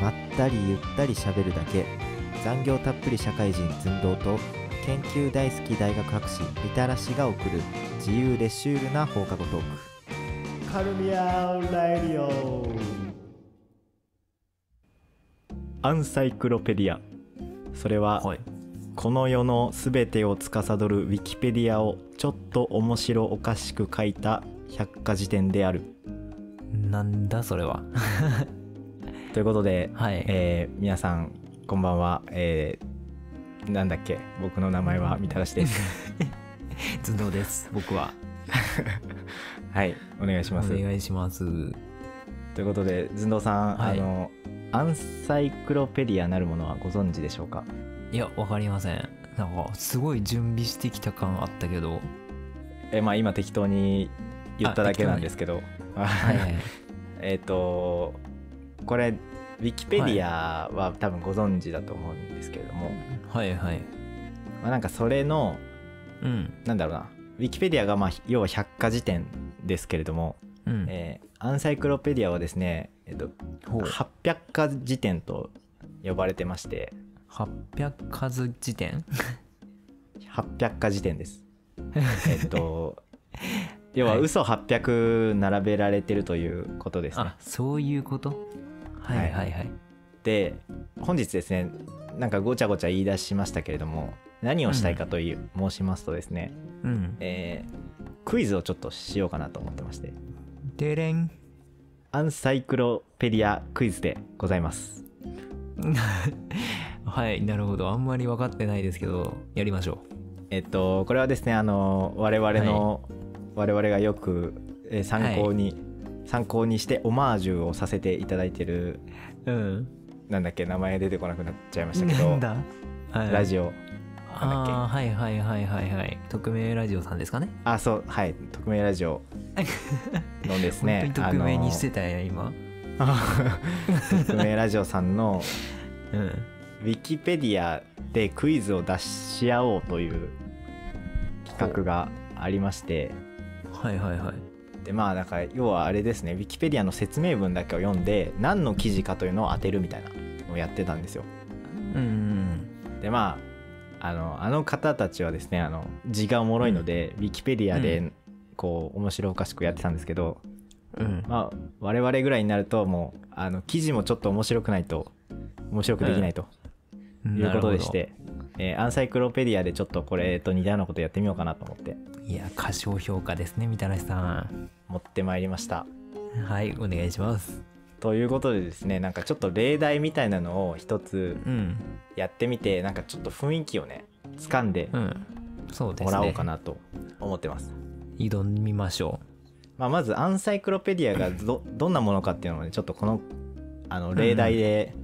まったりゆったり喋るだけ。残業たっぷり社会人寸胴と研究大好き大学博士みたらしが送る自由でシュールな放課後トーク。カルミアラディオアンサイクロペディア。それは、はい。この世のすべてを司るウィキペディアをちょっと面白おかしく書いた百科事典である。なんだそれはということで、はい。えー皆さんこんばんは、えーなんだっけ？僕の名前はみたらしです。頭脳です。僕は。はい。お願いしおます。願いします。ということで寸胴さん、はい。あのアンサイクロペディアなるものはご存知でしょうか？いやわかりません。なんかすごい準備してきた感あったけど。えまあ今適当に言っただけなんですけど。はいはい。えっとこれウィキペディアは多分ご存知だと思うんですけれども、はいはい。まあ、なんかそれのうん。なんだろうな。ウィキペディアがまあ要は百科事典ですけれども、うん。えーアンサイクロペディアはですね、えっと、ほう。800科事典と呼ばれてまして。800数辞典？800科事典です。えっと要は嘘800並べられてるということですね、あそういうこと？はい。はいはいで本日ですねなんかごちゃごちゃ言い出しましたけれども何をしたいかという、申しますとですね、うん。えークイズをちょっとしようかなと思ってまして。でれん。アンサイクロペディアクイズでございます。はいなるほど。あんまり分かってないですけどやりましょえっとこれはですねあの我々の、我々がよくえー参考に、参考にしてオマージュをさせていただいてるううん。なんだっけ名前出てこなくなっちゃいましたけどラジオ。なんだっけ？ああはいはいはいはいはい。匿名ラジオさんですかね？あそうはい。匿名ラジオ。のですね。本当に匿名にしてたんや今。匿名ラジオさんのうん。ウィキペディアでクイズを出し合おうという企画がありまして。はいはいはいでまあだから要はあれですね。ウィキペディアの説明文だけを読んで何の記事かというのを当てるみたいなのをやってたんですよ。うんうんでまああのあの方たちはですねあの字がおもろいので、ウィキペディアうでこう面白おかしくやってたんですけど、うん。まあ我々ぐらいになるともうあの記事もちょっと面白くないと面白くできないとうん。いうことでして、えーアンサイクロペディアでちょっとこれと似たようなことやってみようかなと思って。いや過小評価ですねみたらしさ持ってまいりました。んはいお願いします。ということでですねなんかちょっと例題みたいなのを一つうん。やってみてなんかちょっと雰囲気をね掴んでもらおうかなと思ってます、挑みましょまあ、まずアンサイクロペディアがどどんなものかっていうのをねちょっとこのあの例題で、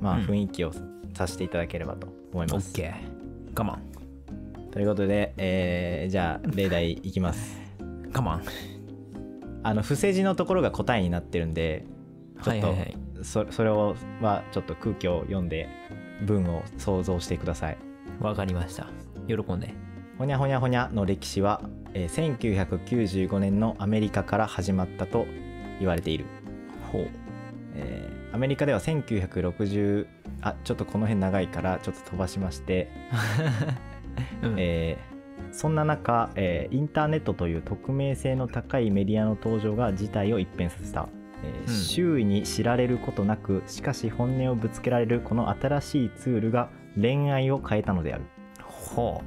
まあうん。雰囲気をさせていただければと思いうます、OK 我慢ということで、えーじゃあ例題いきます。我慢あの伏せ字のところが答えになってるんでちょっとはいはいはい。そそれをはちょっと空気を読んで文を想像してください。わかりました。喜んで。ほにゃほにゃほにゃの歴史は、えー1995年のアメリカから始まったと言われている、ほう。えーアメリカでは1960あちょっとこの辺長いからちょっと飛ばしまして、うん。えーそんな中、えーインターネットという匿名性の高いメディアの登場が事態を一変させた、えーうん。周囲に知られることなくしかし本音をぶつけられるこの新しいツールが恋愛を変えたのである。ほ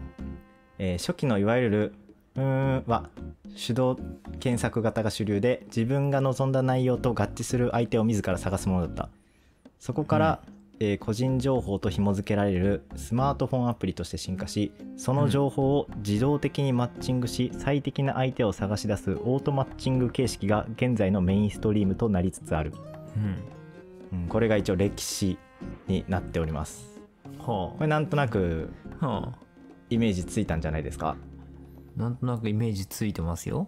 えー初期のいわゆるうーんは手動検索型が主流で自分が望んだ内容と合致する相手を自ら探すものだった。そこから、えー個人情報と紐付けられるスマートフォンアプリとして進化しその情報を自動的にマッチングし最適な相手を探し出すオートマッチング形式が現在のメインストリームとなりつつある、ううん。うんこれが一応歴史になっております。ほこれなんとなくうはあ。イメージついたんじゃないですか？なんとなくイメージついてますよ。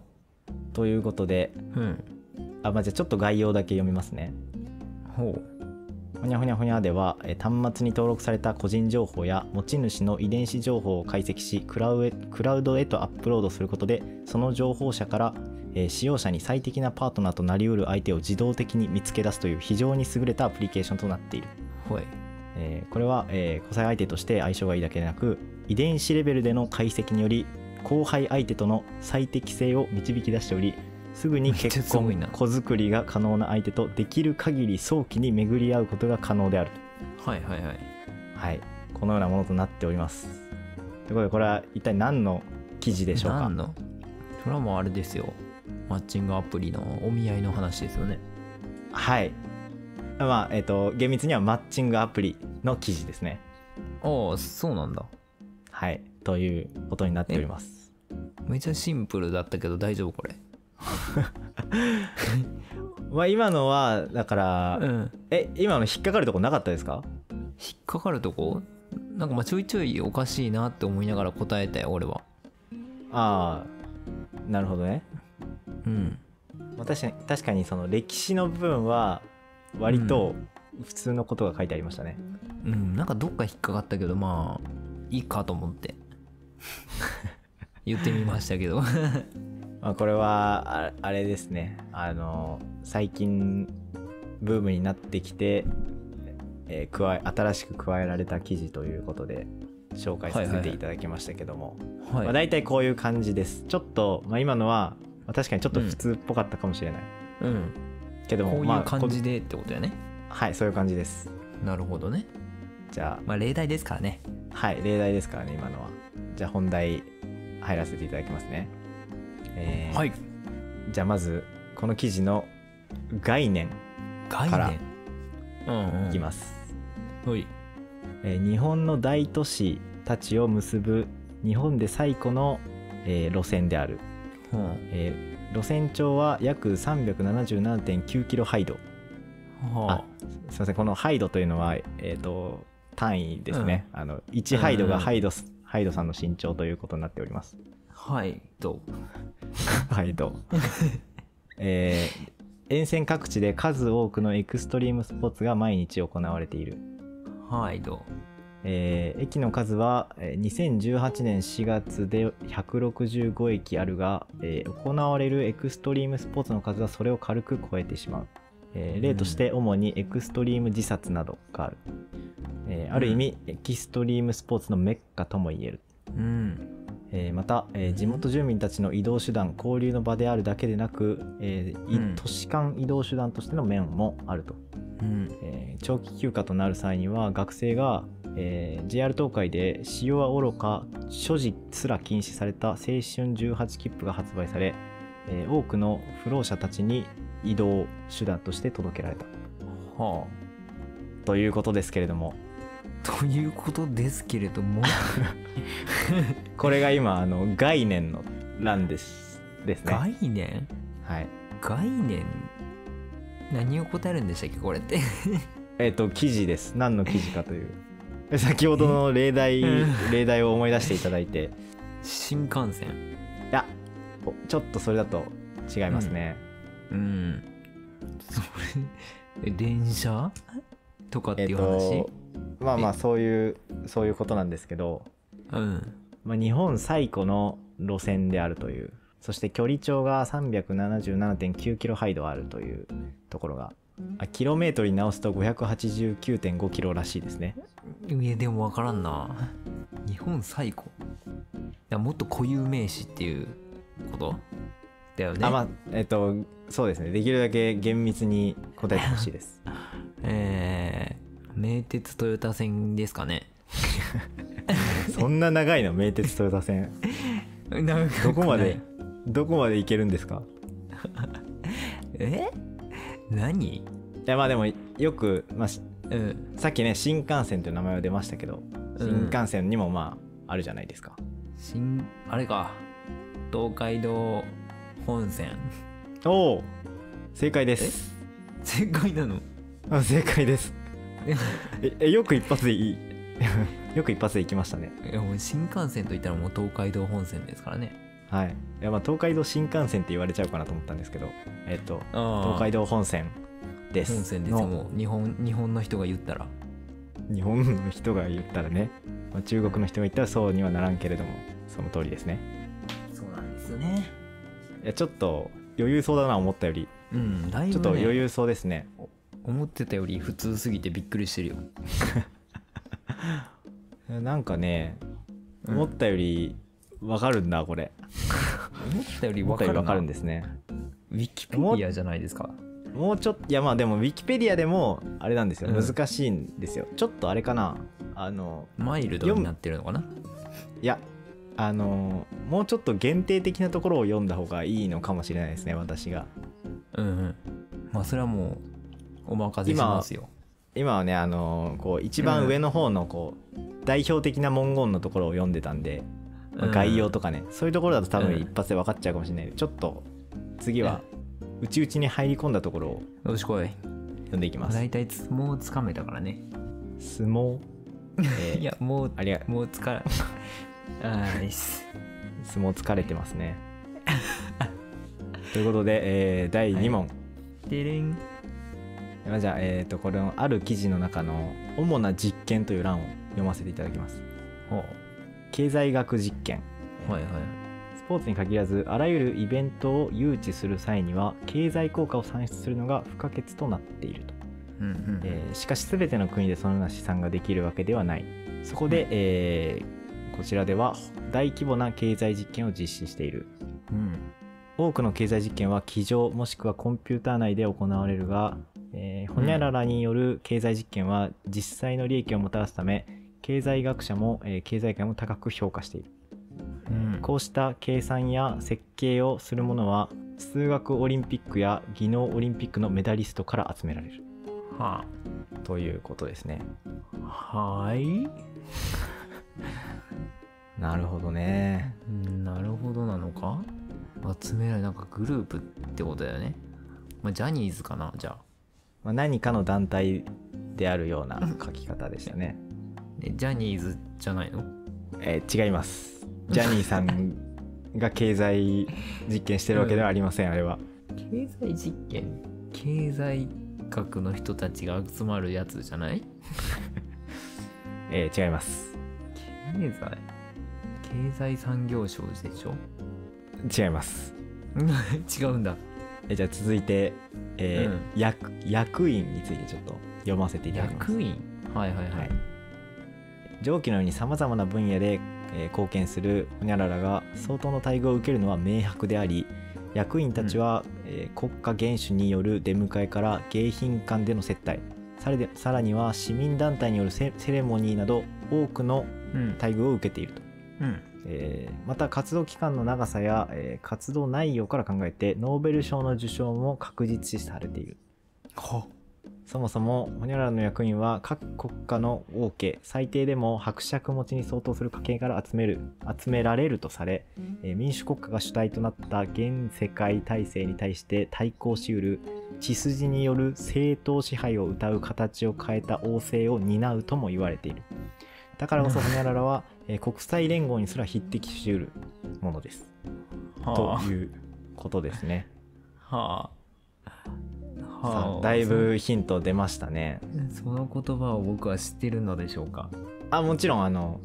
ということでうん。あ、まあ、じゃあちょっと概要だけ読みますね。ほうほにゃほにゃほにゃではえー端末に登録された個人情報や持ち主の遺伝子情報を解析しクラウへクラウドへとアップロードすることでその情報者からえー使用者に最適なパートナーとなりうる相手を自動的に見つけ出すという非常に優れたアプリケーションとなっている、ほい。えーこれは、えー交際相手として相性がいいだけでなく遺伝子レベルでの解析により後輩相手との最適性を導き出しておりすぐに結婚子作りが可能な相手とできる限り早期に巡り合うことが可能であるはいはいはい。はい。このようなものとなっております。ということでこれは一体何の記事でしょうか？何の？それはもうあれですよ。マッチングアプリのお見合いの話ですよね。はい。まあえっ、と厳密にはマッチングアプリの記事ですね。ああそうなんだ。はい。ということになっております。めっちゃシンプルだったけど大丈夫これ？まあ今のはだから、うん。え今の引っかかるとこなかったですか？引っかかるとこ？なんかまあちょいちょいおかしいなって思いながら答えたよ俺は。ああなるほどね、うん。まあ、確かに確かにその歴史の部分は割と普通のことが書いてありましたね、うんなんかどっか引っかかったけどまあいいかと思って 言ってみましたけど。まあ、これはああれですね。あの最近ブームになってきて、えー加え新しく加えられた記事ということで紹介させていただきましたけども、はい、まあ、大体こういう感じです。ちょっと、まあ、今のは、まあ、確かにちょっと普通っぽかったかもしれない、うん。けどもこういまあう感じでってことやね。こはいそういう感じです。なるほどね。じゃまあ例題ですからね。あはい例題ですからね今のは。じゃあ本題入らせていただきますね、えーはい。じゃあまずこの記事の概念概からいきます、はい。えー日本の大都市たちを結ぶ日本で最古の、えー路線である、うん。えー路線長は約377.9キロハイド。はすいません。このハイドというのは、えー、と単位ですね、あの1ハイドがハイド,、ハイドさんの身長ということになっております。あはいどハイドえー沿線各地で数多くのエクストリームスポーツが毎日行われている。うはいどえー駅の数はえー2018年4月で165駅あるが、えー行われるエクストリームスポーツの数はそれを軽く超えてしまう、えー例として主にエクストリーム自殺などがある、えーある意味、エキストリームスポーツのメッカとも言える、うん。えーまた、えー地元住民たちの移動手段交流の場であるだけでなく、えー都市間移動手段としての面もあると。うん。えー長期休暇となる際には学生が、えー JR 東海で使用はおろか所持すら禁止された青春18切符が発売され、えー多くの不老者たちに移動手段として届けられたはということですけれども。あということですけれども。これが今あの概念の欄ですですね。概念？はい。概念？何を答えるんでしたっけこれって。えっ、と記事です。何の記事かという。で先ほどの例題うん 例題を思い出していただいて。新幹線。いやおちょっとそれだと違いますね、うんそれえ電車？とかってえっいう話、とまあまあそういうそういうことなんですけど、うん。まあ、日本最古の路線であるというそして距離長が377.9キロハイドあるというところがあキロメートルに直すと589.5キロらしいですね。いやでも分からんな。日本最古？もっと固有名詞っていうこと？だよね。あまあえっとそうですね。できるだけ厳密に答えてほしいです。えー、名鉄トヨタ線ですかね。そんな長いの？名鉄トヨタ線。どこまでどこまで行けるんですか？え？何？いやまあでもよく、まあ、しうん。さっきね新幹線という名前は出ましたけどうん。新幹線にもまああるじゃないですか、新あれか。東海道本線おお正解です。正解なの？あ正解です。ええよく一発でいい？よく一発で行きましたね。いやもう新幹線といったらもう東海道本線ですからね。はい。いやまあ東海道新幹線って言われちゃうかなと思ったんですけど。えっとあ東海道本線です。本線ですもう日本日本の人が言ったら。日本の人が言ったらね、まあ、中国の人が言ったらそうにはならんけれどもその通りですね。そうなんですよね。いやちょっと余裕そうだな思ったより。うんだいぶ、ね、ちょっと余裕そうですね。思ってたより普通すぎてびっくりしてるよ。なんかねうん思ったよりわかるんだこれ。思ったより思ったよりわかるんでですね。ウィキペディアじゃないですか。もうちょっといやまあでもウィキペディアでもあれなんですよ。うん。難しいんですよ、ちょっとあれかな。あのマイルドになってるのかな。いやあのもうちょっと限定的なところを読んだ方がいいのかもしれないですね私が。うんうん。まあそれはもうお任せしますよ。今はねあのこう一番上の方のこう、代表的な文言のところを読んでたんで、まあうん。概要とかねそういうところだと多分うん。一発で分かっちゃうかもしれない。んでちょっと次は内々に入り込んだところをよしこい。読んでいきます。大体つもうつかめたからね。相撲、えー。いやもうありがもうつかあーい。いっす相撲疲れてますね。ということで、えー第2問、でれん。まあじゃあ、えー、とこれのある記事の中の主な実験という欄を読ませていただきます。ほ経済学実験。うはいはい。スポーツに限らずあらゆるイベントを誘致する際には経済効果を算出するのが不可欠となっていると、うんうんえーしかし全ての国でそのような試算ができるわけではない。そこで、えーこちらでは大規模な経済実験を実施している。うん。多くの経済実験は机上もしくはコンピューター内で行われるが、えー、ホニャララによる経済実験は実際の利益をもたらすため経済学者も、えー経済界も高く評価している。うん。こうした計算や設計をする者は数学オリンピックや技能オリンピックのメダリストから集められる。はということですね。あはいなるほどね。うんなるほどなのか？集められなんかグループってことだよね。まあジャニーズかなじゃあ。まあ、何かの団体であるような書き方でしたね、えジャニーズじゃないの？えー違います。ジャニーさんが経済実験してるわけではありません、あれは。経済実験？経済学の人たちが集まるやつじゃない？えー違います経済経済産業省でしょ？違います。違うんだ。えじゃあ続いて、えーうん。役役員についてちょっと読ませていただきます。役員？はいはいはい、はい。上記のようにさまざまな分野で、えー貢献するホニャララが相当の待遇を受けるのは明白であり役員たちは、えー国家元首による出迎えから迎賓館での接待ささらには市民団体によるセセレモニーなど多くのうん。待遇を受けていると、うん。えーまた活動期間の長さや、えー活動内容から考えてノーベル賞の受賞も確実視されている。はそもそもホニャララの役員は各国家の王家最低でも伯爵持ちに相当する家系から集める集められるとされ、えー民主国家が主体となった現世界体制に対して対抗しうる血筋による正当支配を謳う形を変えた王政を担うとも言われている。だからこそホニャララは、えー国際連合にすら匹敵しうるものです。あ。ということですね。はあさはああだいぶヒント出ましたね。そその言葉を僕は知ってるのでしょうか？あもちろんあの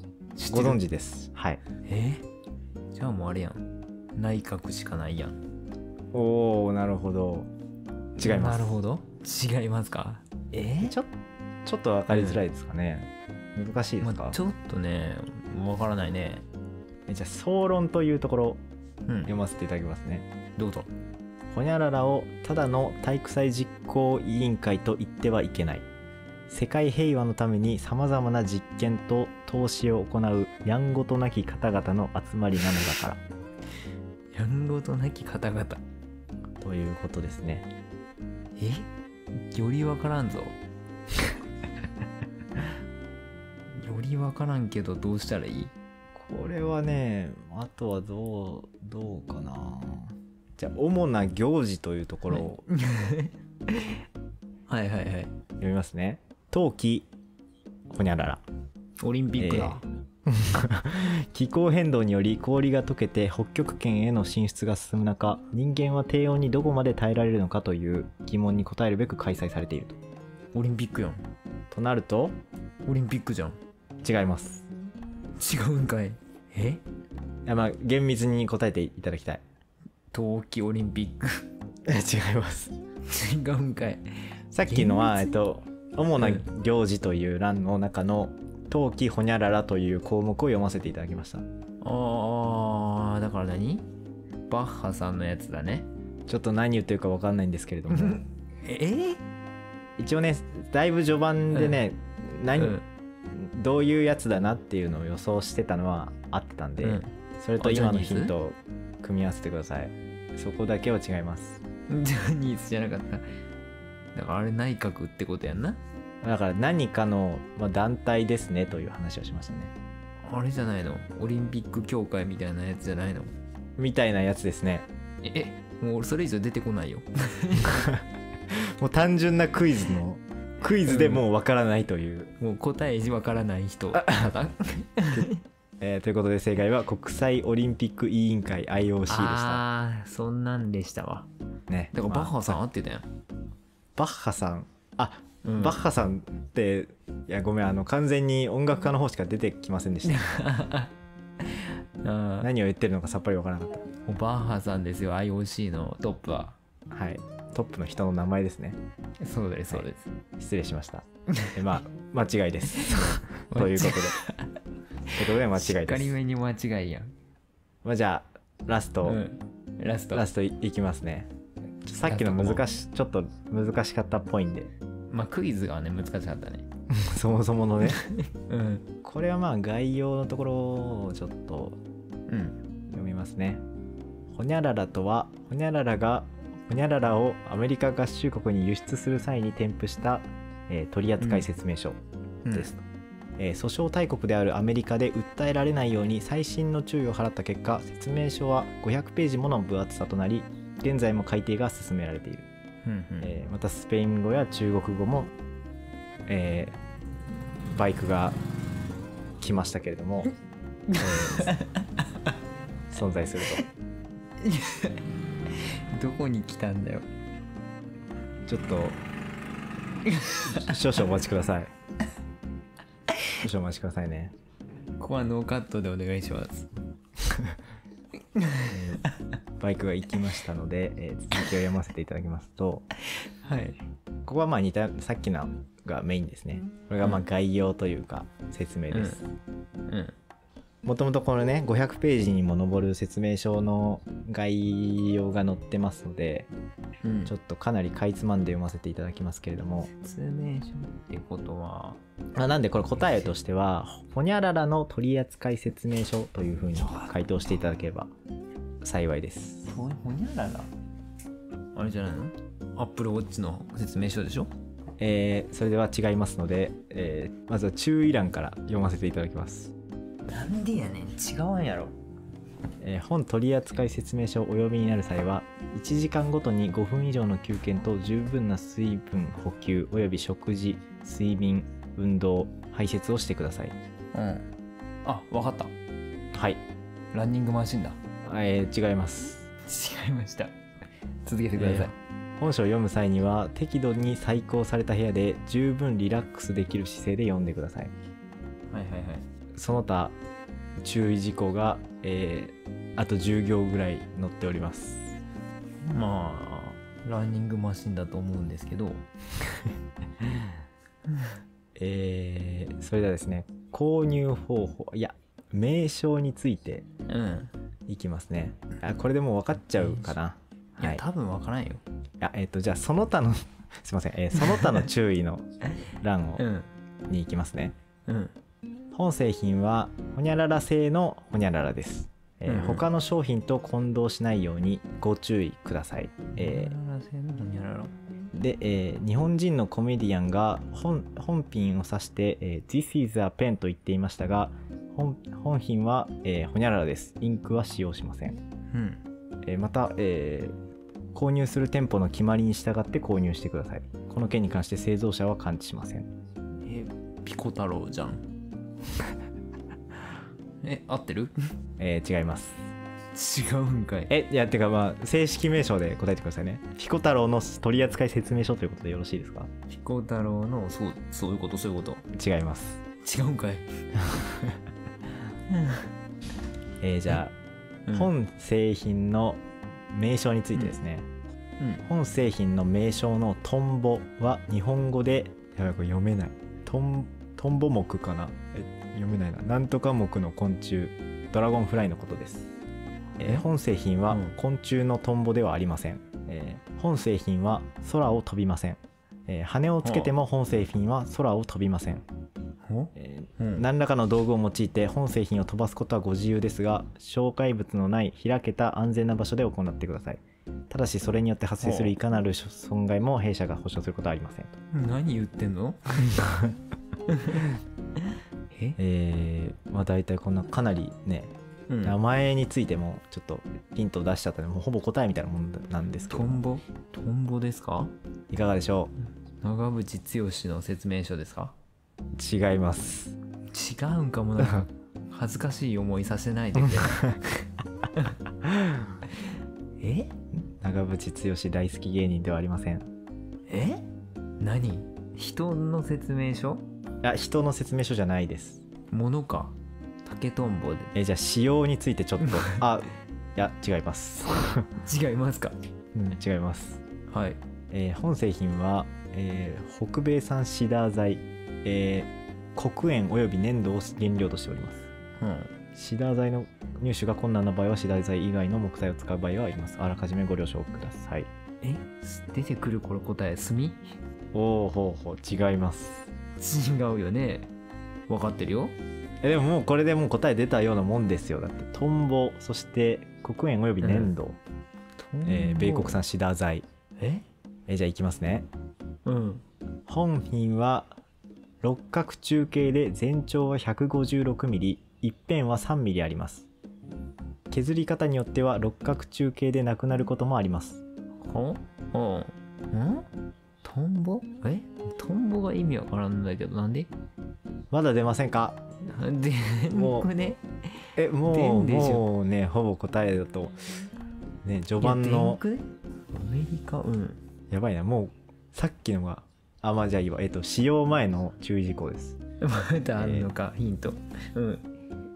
ご存知です。はい。え？じゃあもうあれやん。内閣しかないやん。おおなるほど。違います。なるほど。違いますか？え？ちょちょっと分かりづらいですかね、難しいですか、まあ、ちょっとねわからないね。えじゃあ総論というところうん。読ませていただきますね。どうぞホニャララをただの体育祭実行委員会と言ってはいけない。世界平和のためにさまざまな実験と投資を行うやんごとなき方々の集まりなのだから。やんごとなき方々。ということですね。え？よりわからんぞ。よりわからんけどどうしたらいい？これはねあとはどうどうかなじゃあ主な行事というところをはい。はいはい読みますね。冬季ホニャララオリンピックだ、気候変動により氷が溶けて北極圏への進出が進む中人間は低温にどこまで耐えられるのかという疑問に答えるべく開催されていると。オリンピックやん。となるとオリンピックじゃん。違います。違うんかい。え？いやまあ厳密に答えていただきたい冬季オリンピック。違います。違うんかい。さっきのは、えっと、主な行事という欄の中の冬季ほにゃららという項目を読ませていただきました。ああだから何？バッハさんのやつだね。ちょっと何言ってるか分かんないんですけれども。え？一応ねだいぶ序盤でね、何、うん。どういうやつだなっていうのを予想してたのはあってたんで、うん。それとあ今のヒントを組み合わせてくださいそこだけは違います。ジャニーズじゃなかっただからあれ内閣ってことやんな。だから何かの、まあ、団体ですねという話をしましたね。あれじゃないの？オリンピック協会みたいなやつじゃないの？みたいなやつですね。えもう俺それ以上出てこないよ。もう単純なクイズのクイズでもう分からないという、もう答えわからない人 えーということで正解は国際オリンピック委員会 IOC でした。ああそんなんでしたわ。ね。だからバッハさんまあ合ってたやん、バッハさん。あ、うん。バッハさんっていやごめんあの完全に音楽家の方しか出てきませんでした。何を言ってるのかさっぱり分からなかっもうバッハさんですよ IOC のトップは。たはい。トップの人の名前ですね。そうですそうです、失礼しました。えまあ 間違いです。ということでということで間違いしっかです、りめに間違いやん、まあ、じゃあラスト、うん、ラスト。ラストいいきますね。さっきの難しちょっと難しかったっぽいんでまあクイズがね難しかったね。そもそものね。うん。これはまあ概要のところをちょっとうん。読みますね。ほにゃららとは、ほにゃららがほにゃららをアメリカ合衆国に輸出する際に添付した、えー取扱説明書です。と、えー訴訟大国であるアメリカで訴えられないように細心の注意を払った結果、説明書は500ページもの分厚さとなり、現在も改訂が進められている。うんうん。えーまたスペイン語や中国語も、えーバイクが来ましたけれども、えー 存在する どこに来たんだよ。とちょっと少々お待ちください 少々お待ちくださいね、ここはノーカットでお願いします。え ーバイクが行きましたので、えー続きを読ませていただきますとはい。ここはまあ似たさっきのがメインですね。これがまあ概要というか説明です、うんもともとこのね500ページにも上る説明書の概要が載ってますのでうん。ちょっとかなりかいつまんで読ませていただきますけれども、説明書ってことは。まあ、なんでこれ答えとしてはほにゃららの取扱説明書というふうに回答していただければ幸いです。ほほにゃらら？あれじゃないの？アップルウォッチの説明書でしょ？えーそれでは違いますので、えーまずは注意欄から読ませていただきます、なんでやねん。違うんやろ。えー本取扱説明書をお読みになる際は1時間ごとに5分以上の休憩と十分な水分補給および食事睡眠運動排泄をしてください。うん。あわかった。はい、ランニングマシンだ。えー違います。違いました。続けてください、本書を読む際には適度に細工された部屋で十分リラックスできる姿勢で読んでください。はいはいはいその他注意事項が、えーあと10行ぐらい載っております。まあランニングマシンだと思うんですけど。えーそれではですね購入方法いや名称についてうん。いきますね。あこれでもう分かっちゃうかな。いはい、いや多分わからんよ。やえっ、とじゃあその他の すいません、えーその他の注意の欄をうん。に行きますね。うん本製品はほにゃらら製のほにゃららです、えーうんうん。他の商品と混同しないようにご注意ください、えーで、えー日本人のコメディアンが本本品を指して、えー This is a pen と言っていましたが本本品は、えーほにゃららです。インクは使用しません、うん。えーまた、えー購入する店舗の決まりに従って購入してください。この件に関して製造者は感知しません。えピコ太郎じゃん え合ってる？えー違います。違うんかい。えいやてかまあ正式名称で答えてくださいね。彦太郎の取扱説明書ということでよろしいですか？彦太郎のそうそういうことそういうこと。違います。違うんかい？えーじゃあ、本製品の名称についてですね、うん。本製品の名称のトンボは日本語でやばいこれ読めない。トントンボ目かな？え読めないな。なんとか目の昆虫ドラゴンフライのことです、えーえ？本製品はうん。昆虫のトンボではありません、えー本製品は空を飛びません、えー羽をつけても本製品は空を飛びません、ほ？えーうん。何らかの道具を用いて本製品を飛ばすことはご自由ですが障害物のない開けた安全な場所で行ってください。ただしそれによって発生するいかなる損害も弊社が保証することはありません。と何言ってんの？え？えー、まあ大体こんなかなりねうん。名前についてもちょっとヒントを出しちゃったのでもうほぼ答えみたいなもんなんですけど。トンボ？トンボですか？いかがでしょ長渕剛の説明書ですか？う違います。違うんかもなんか 恥ずかしい思いさせないでくれ え？長渕剛大好き芸人ではありません。え？何？人の説明書？いや人の説明書じゃないです。ものか。竹とんぼで。えーじゃあ使用についてちょっと。あいや違います、違いますか。うん、違います。はい。えー本製品は、えー北米産シダー材、えー黒鉛および粘土を原料としております。うん。シダー材の入手が困難な場合はシダー材以外の木材を使う場合はあります。あらかじめご了承ください。え？出てくるこれ答え炭？おおほうほう違います違うよね。分かってるよ。えでももうこれでもう答え出たようなもんですよ。だってトンボそして黒鉛および粘土、えー米国産シダー材、え？えーじゃあいきますね。うん。本品は六角柱形で全長は 156mm 一辺は 3mm あります。削り方によっては六角柱形でなくなることもあります。ほうん。ん？トンボ？え？トンボが意味わからんだけどなんで？まだ出ませんか？なんでもう僕ねえもうもうねほぼ答えだとね序盤のアメリカ？うん。やばいな。もうさっきのがあまあじゃあいいわ。えっと使用前の注意事項です。まだあんのか、ヒント。うん。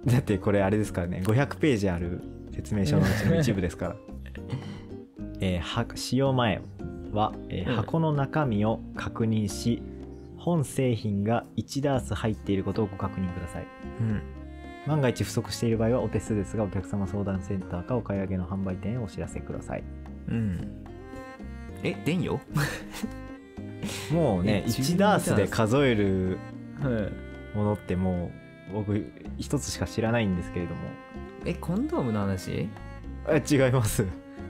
だってこれあれですからね500ページある説明書のうちの一部ですから。えーは使用前は、えーうん。箱の中身を確認し本製品が1ダース入っていることをご確認ください。うん。万が一不足している場合はお手数ですがお客様相談センターかお買い上げの販売店へお知らせください。うん。えでんよもうねえ1ダースで数えるはいものってもう僕一つしか知らないんですけれどもえコンドームの話え違います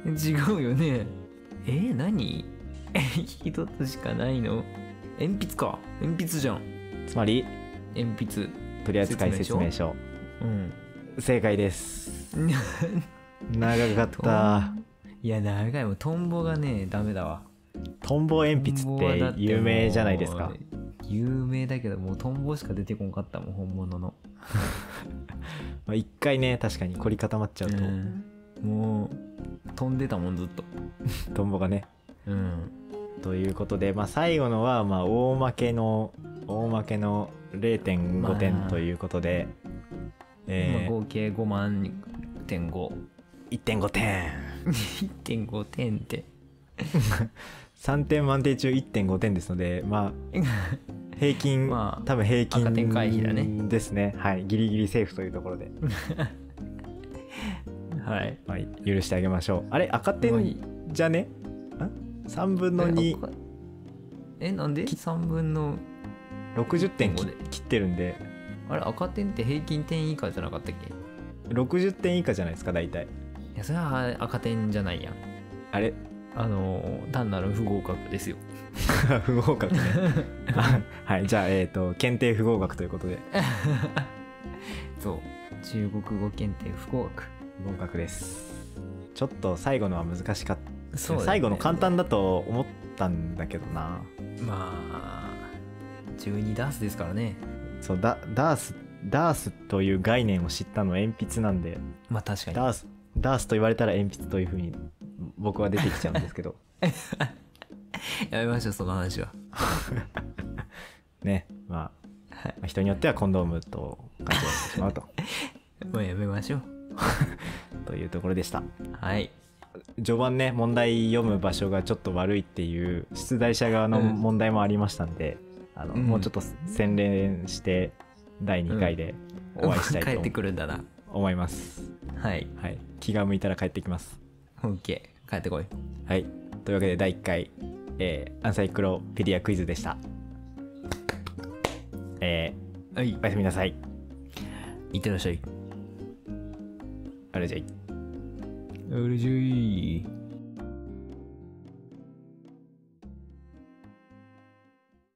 違うよねえ何？え 一つしかないの？鉛筆か。鉛筆じゃん。つまり鉛筆。取扱説明書。うん。正解です。長かった。いや長い。もうトンボがねダメだわ。トンボ鉛筆って有名じゃないですか。有名だけどもうトンボしか出てこんかったもん本物の、まあ一回ね確かに凝り固まっちゃうと、うんもう飛んでたもんずっと。トンボがね。うん。ということで、まあ、最後のはまあ大負けの大負けの0.5点まあ。ということで、今えー。合計5万点5 1.5点1.5点。って。3点満点中1.5点ですのでまあ平均、まあ多分平均ね。ですね。はい。ギリギリセーフというところで、はい。まあ、許してあげましょう。あれ？赤点いじゃね？ん3分のえ2赤。えなんで？3分の。60点き1.5で？切ってるんで。あれ？赤点って平均点以下じゃなかったっけ？い60点以下じゃないですか大体。やそれは赤点じゃないやん。あれ？あの単なる不合格ですよ。不合格ね。あ はいじゃあえっ、と検定不合格ということで。そう。中国語検定不合格。不合格です。ちょっと最後のは難しかった、そうね。最後の簡単だと思ったんだけどな。まあ12ダースですからね。そうダダースダースという概念を知ったの鉛筆なんで。まあ確かに。ダースダースと言われたら鉛筆というふうに僕は出てきちゃうんですけど。やめましょうその話は。ねまあはいまあ人によってはコンドームと勘違いしてしまうと。もうやめましょうというところでした。はい。序盤ね問題読む場所がちょっと悪いっていう出題者側のうん。問題もありましたんで、あのうん。もうちょっと洗練して第2回でお会いしたい帰ってとくるんだな。思います、はい。はい、気が向いたら帰ってきます。OK 帰ってこい。はい。というわけで第1回、えーアンサイクロペディアクイズでした。えはい。ーおやすみなさい。いってらっしゃいあれじゃいうるじゅい。